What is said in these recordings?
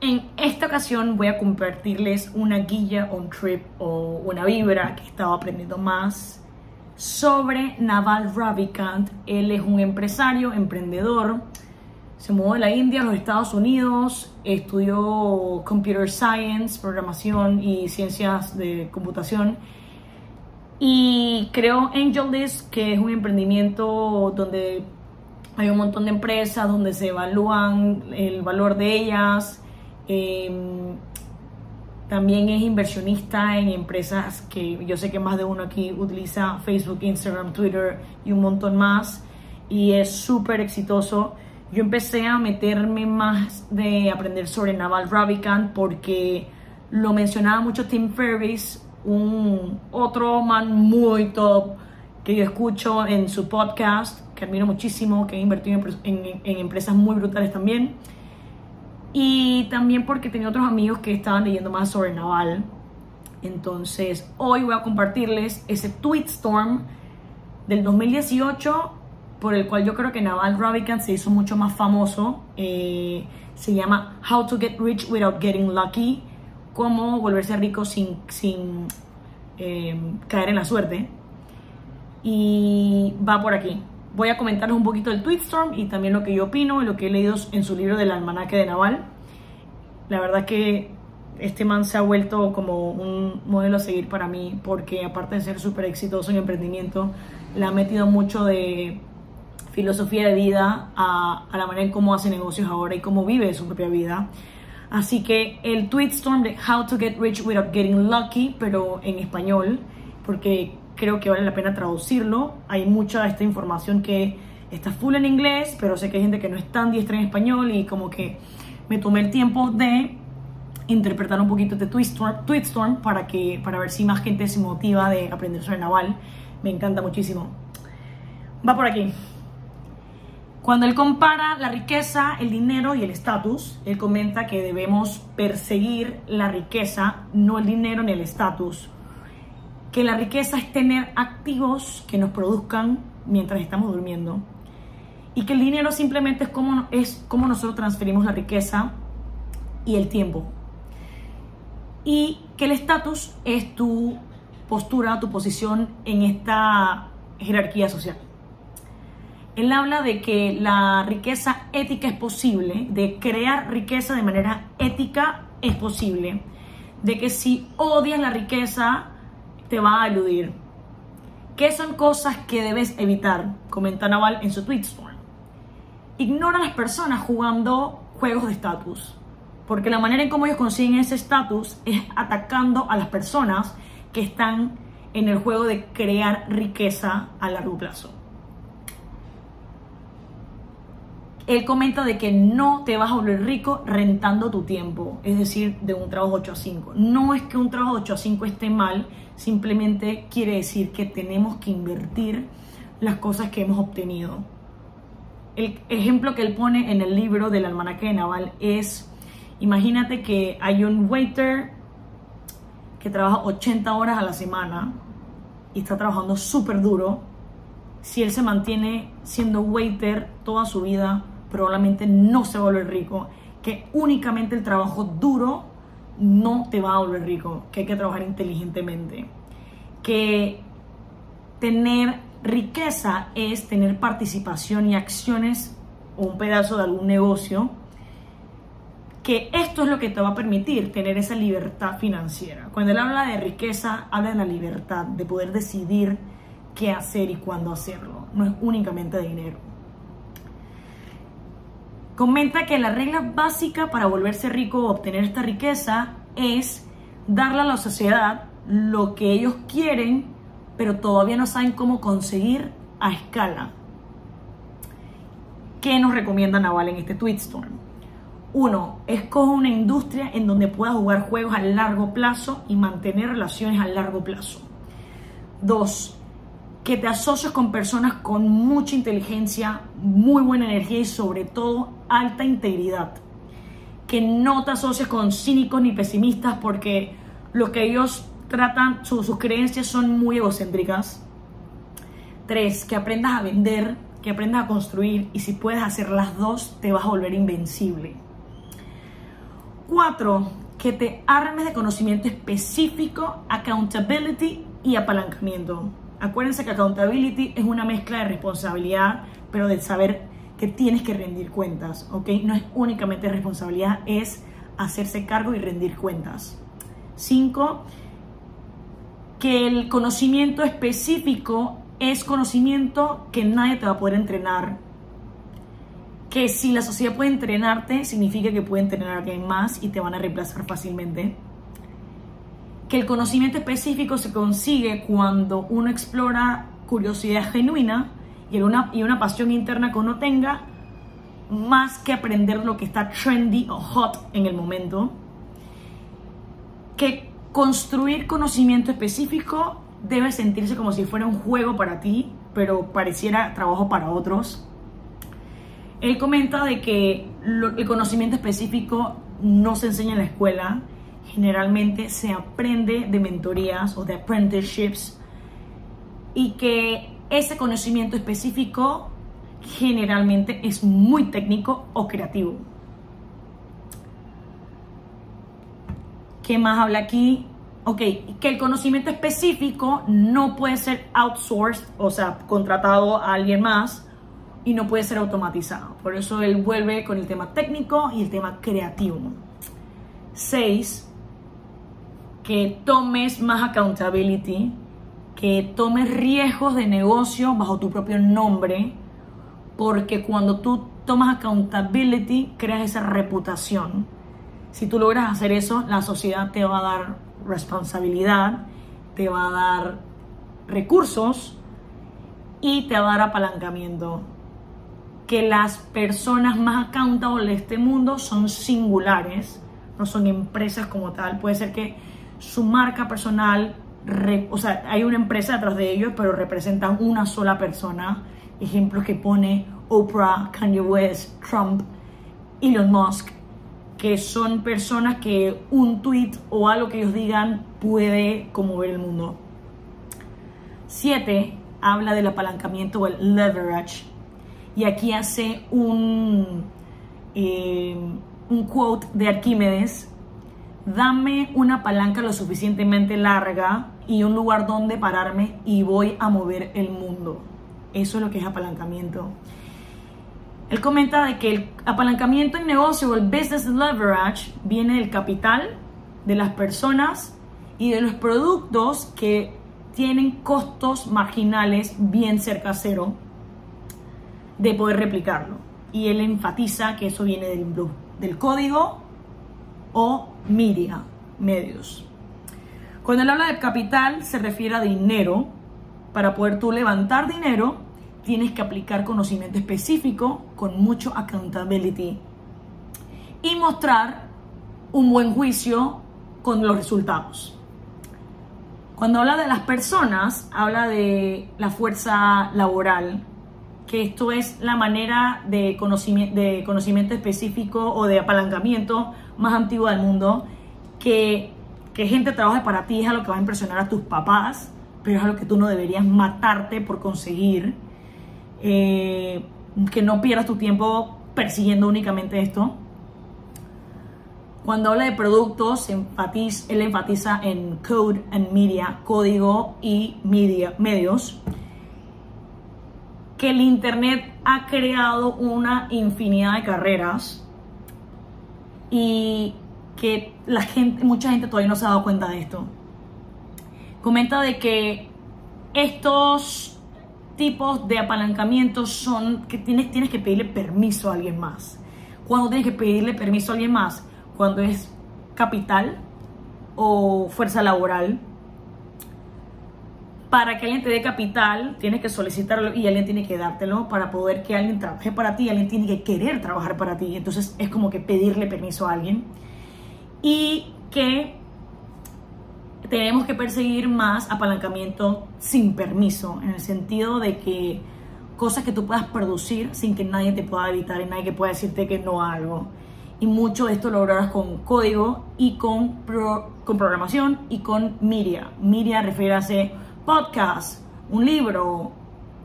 En esta ocasión voy a compartirles una guía, un trip o una vibra que estaba aprendiendo más sobre Naval Ravikant. Él es un empresario, emprendedor. Se mudó de la India a los Estados Unidos, estudió Computer Science, programación y ciencias de computación. Y creó AngelList, que es un emprendimiento donde hay un montón de empresas, donde se evalúan el valor de ellas Em, también es inversionista en empresas que yo sé que más de uno aquí utiliza Facebook, Instagram, Twitter y un montón más. Y es súper exitoso. Yo empecé a meterme más de aprender sobre Naval Ravikant porque lo mencionaba mucho Tim Ferriss, un otro man muy top que yo escucho en su podcast, que admiro muchísimo, que ha invertido en empresas muy brutales también y también porque tenía otros amigos que estaban leyendo más sobre Naval. Entonces, hoy voy a compartirles ese tweetstorm del 2018 por el cual yo creo que Naval Ravikant se hizo mucho más famoso. Eh, se llama How to Get Rich Without Getting Lucky. Cómo volverse rico sin, sin eh, caer en la suerte. Y va por aquí voy a comentaros un poquito del Tweetstorm y también lo que yo opino y lo que he leído en su libro del almanaque de Naval. La verdad que este man se ha vuelto como un modelo a seguir para mí porque aparte de ser súper exitoso en emprendimiento, le ha metido mucho de filosofía de vida a, a, la manera en cómo hace negocios ahora y cómo vive su propia vida. Así que el Tweetstorm de How to Get Rich Without Getting Lucky, pero en español, porque creo que vale la pena traducirlo. Hay mucha de esta información que está full en inglés, pero sé que hay gente que no es tan diestra en español y como que me tomé el tiempo de interpretar un poquito este Tweetstorm, Tweetstorm para, para ver si más gente se motiva de aprender sobre naval. Me encanta muchísimo. Va por aquí. Cuando él compara la riqueza, el dinero y el estatus, él comenta que debemos perseguir la riqueza, no el dinero ni el estatus que la riqueza es tener activos que nos produzcan mientras estamos durmiendo y que el dinero simplemente es como, es como nosotros transferimos la riqueza y el tiempo. Y que el estatus es tu postura, tu posición en esta jerarquía social. Él habla de que la riqueza ética es posible, de crear riqueza de manera ética es posible, de que si odias la riqueza, te va a eludir. ¿Qué son cosas que debes evitar? Comenta Naval en su tweetstorm. Ignora a las personas jugando juegos de estatus, porque la manera en cómo ellos consiguen ese estatus es atacando a las personas que están en el juego de crear riqueza a largo plazo. Él comenta de que no te vas a volver rico rentando tu tiempo, es decir, de un trabajo 8 a 5. No es que un trabajo 8 a 5 esté mal, simplemente quiere decir que tenemos que invertir las cosas que hemos obtenido. El ejemplo que él pone en el libro del almanaque de Naval es, imagínate que hay un waiter que trabaja 80 horas a la semana y está trabajando súper duro. Si él se mantiene siendo waiter toda su vida, probablemente no se va a volver rico, que únicamente el trabajo duro no te va a volver rico, que hay que trabajar inteligentemente, que tener riqueza es tener participación y acciones o un pedazo de algún negocio, que esto es lo que te va a permitir tener esa libertad financiera. Cuando él habla de riqueza, habla de la libertad, de poder decidir qué hacer y cuándo hacerlo, no es únicamente dinero. Comenta que la regla básica para volverse rico o obtener esta riqueza es darle a la sociedad lo que ellos quieren, pero todavía no saben cómo conseguir a escala. ¿Qué nos recomienda Naval en este Tweetstorm? Uno, escoge una industria en donde puedas jugar juegos a largo plazo y mantener relaciones a largo plazo. Dos, que te asocies con personas con mucha inteligencia, muy buena energía y sobre todo alta integridad. Que no te asocies con cínicos ni pesimistas porque lo que ellos tratan, sus creencias son muy egocéntricas. Tres, que aprendas a vender, que aprendas a construir y si puedes hacer las dos te vas a volver invencible. Cuatro, que te armes de conocimiento específico, accountability y apalancamiento. Acuérdense que accountability es una mezcla de responsabilidad, pero de saber que tienes que rendir cuentas, ¿ok? No es únicamente responsabilidad, es hacerse cargo y rendir cuentas. Cinco, que el conocimiento específico es conocimiento que nadie te va a poder entrenar. Que si la sociedad puede entrenarte, significa que puede entrenar a alguien más y te van a reemplazar fácilmente. Que el conocimiento específico se consigue cuando uno explora curiosidad genuina y una, y una pasión interna que uno tenga, más que aprender lo que está trendy o hot en el momento. Que construir conocimiento específico debe sentirse como si fuera un juego para ti, pero pareciera trabajo para otros. Él comenta de que el conocimiento específico no se enseña en la escuela, generalmente se aprende de mentorías o de apprenticeships y que ese conocimiento específico generalmente es muy técnico o creativo. ¿Qué más habla aquí? Ok, que el conocimiento específico no puede ser outsourced, o sea, contratado a alguien más y no puede ser automatizado. Por eso él vuelve con el tema técnico y el tema creativo. Seis, que tomes más accountability, que tomes riesgos de negocio bajo tu propio nombre, porque cuando tú tomas accountability, creas esa reputación. Si tú logras hacer eso, la sociedad te va a dar responsabilidad, te va a dar recursos y te va a dar apalancamiento. Que las personas más accountable de este mundo son singulares, no son empresas como tal. Puede ser que su marca personal, o sea, hay una empresa detrás de ellos, pero representan una sola persona. Ejemplos que pone Oprah, Kanye West, Trump, Elon Musk que son personas que un tweet o algo que ellos digan puede conmover el mundo. 7. Habla del apalancamiento o el leverage. Y aquí hace un, eh, un quote de Arquímedes. Dame una palanca lo suficientemente larga y un lugar donde pararme y voy a mover el mundo. Eso es lo que es apalancamiento. Él comenta de que el apalancamiento en negocio el business leverage viene del capital, de las personas y de los productos que tienen costos marginales bien cerca cero de poder replicarlo. Y él enfatiza que eso viene del, del código o media, medios. Cuando él habla de capital se refiere a dinero. Para poder tú levantar dinero, tienes que aplicar conocimiento específico con mucho accountability y mostrar un buen juicio con los resultados. Cuando habla de las personas, habla de la fuerza laboral, que esto es la manera de conocimiento, de conocimiento específico o de apalancamiento más antigua del mundo, que, que gente trabaje para ti es algo que va a impresionar a tus papás, pero es algo que tú no deberías matarte por conseguir eh, que no pierdas tu tiempo persiguiendo únicamente esto. Cuando habla de productos, enfatiza, él enfatiza en code and media, código y media, medios, que el Internet ha creado una infinidad de carreras y que la gente, mucha gente todavía no se ha dado cuenta de esto. Comenta de que estos tipos de apalancamiento son que tienes, tienes que pedirle permiso a alguien más. Cuando tienes que pedirle permiso a alguien más, cuando es capital o fuerza laboral, para que alguien te dé capital, tienes que solicitarlo y alguien tiene que dártelo para poder que alguien trabaje para ti, alguien tiene que querer trabajar para ti. Entonces es como que pedirle permiso a alguien. Y que tenemos que perseguir más apalancamiento sin permiso, en el sentido de que cosas que tú puedas producir sin que nadie te pueda evitar y nadie que pueda decirte que no a algo. Y mucho de esto lo logras con código y con, con programación y con media. Media refiere a podcast, un libro,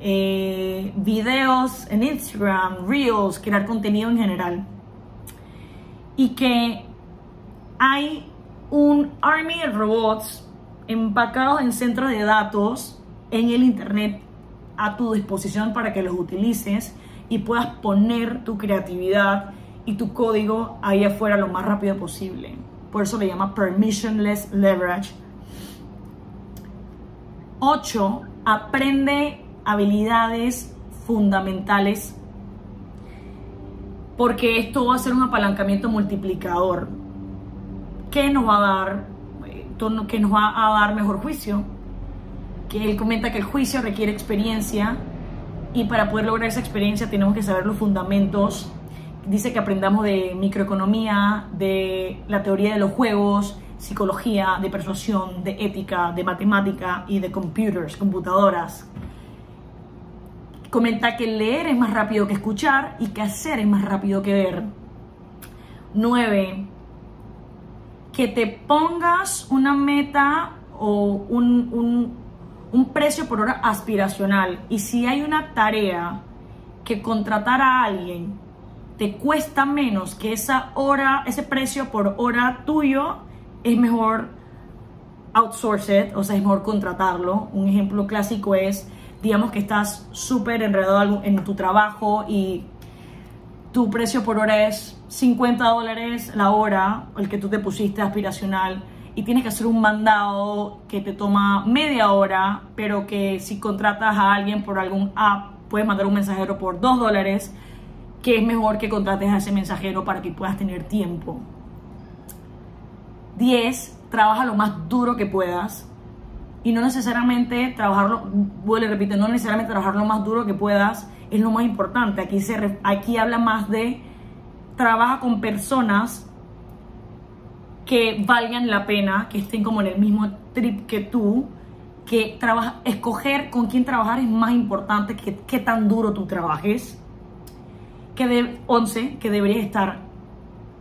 eh, videos en Instagram, reels, crear contenido en general. Y que hay un army de robots empacados en centros de datos en el internet a tu disposición para que los utilices y puedas poner tu creatividad y tu código ahí afuera lo más rápido posible. Por eso le llama permissionless leverage. 8. Aprende habilidades fundamentales porque esto va a ser un apalancamiento multiplicador que nos va a dar que nos va a dar mejor juicio que él comenta que el juicio requiere experiencia y para poder lograr esa experiencia tenemos que saber los fundamentos dice que aprendamos de microeconomía de la teoría de los juegos psicología de persuasión de ética de matemática y de computers computadoras Comenta que leer es más rápido que escuchar y que hacer es más rápido que ver. 9. Que te pongas una meta o un, un precio por hora aspiracional. Y si hay una tarea que contratar a alguien te cuesta menos que esa hora, ese precio por hora tuyo, es mejor outsource it, o sea, es mejor contratarlo. Un ejemplo clásico es digamos que estás súper enredado en tu trabajo y tu precio por hora es 50 dólares la hora, el que tú te pusiste aspiracional, y tienes que hacer un mandado que te toma media hora, pero que si contratas a alguien por algún app, puedes mandar un mensajero por 2 dólares, que es mejor que contrates a ese mensajero para que puedas tener tiempo. 10. Trabaja lo más duro que puedas y no necesariamente trabajarlo, vuelve, repite, no necesariamente trabajar lo más duro que puedas es lo más importante. Aquí, se, aquí habla más de trabaja con personas que valgan la pena, que estén como en el mismo trip que tú, que trabaja, escoger con quién trabajar es más importante que qué tan duro tú trabajes. Que de 11, que deberías estar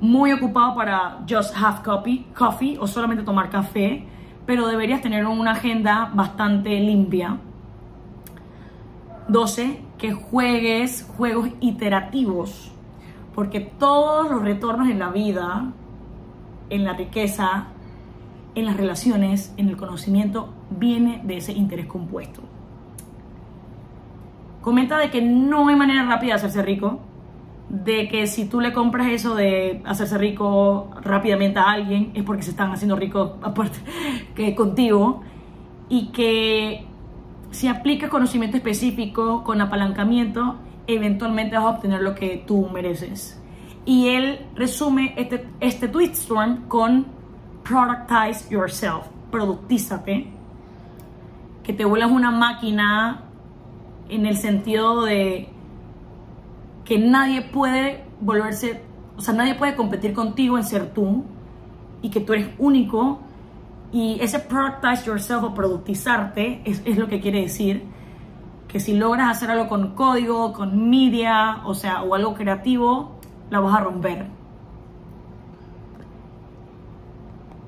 muy ocupado para just have coffee, coffee o solamente tomar café pero deberías tener una agenda bastante limpia. 12. Que juegues juegos iterativos, porque todos los retornos en la vida, en la riqueza, en las relaciones, en el conocimiento, viene de ese interés compuesto. Comenta de que no hay manera rápida de hacerse rico, de que si tú le compras eso de hacerse rico rápidamente a alguien es porque se están haciendo ricos aparte que contigo y que si aplicas conocimiento específico con apalancamiento eventualmente vas a obtener lo que tú mereces. Y él resume este, este storm con productize yourself productízate que te vuelvas una máquina en el sentido de que nadie puede volverse, o sea, nadie puede competir contigo en ser tú y que tú eres único y ese productize yourself o productizarte es, es lo que quiere decir que si logras hacer algo con código, con media, o sea, o algo creativo, la vas a romper.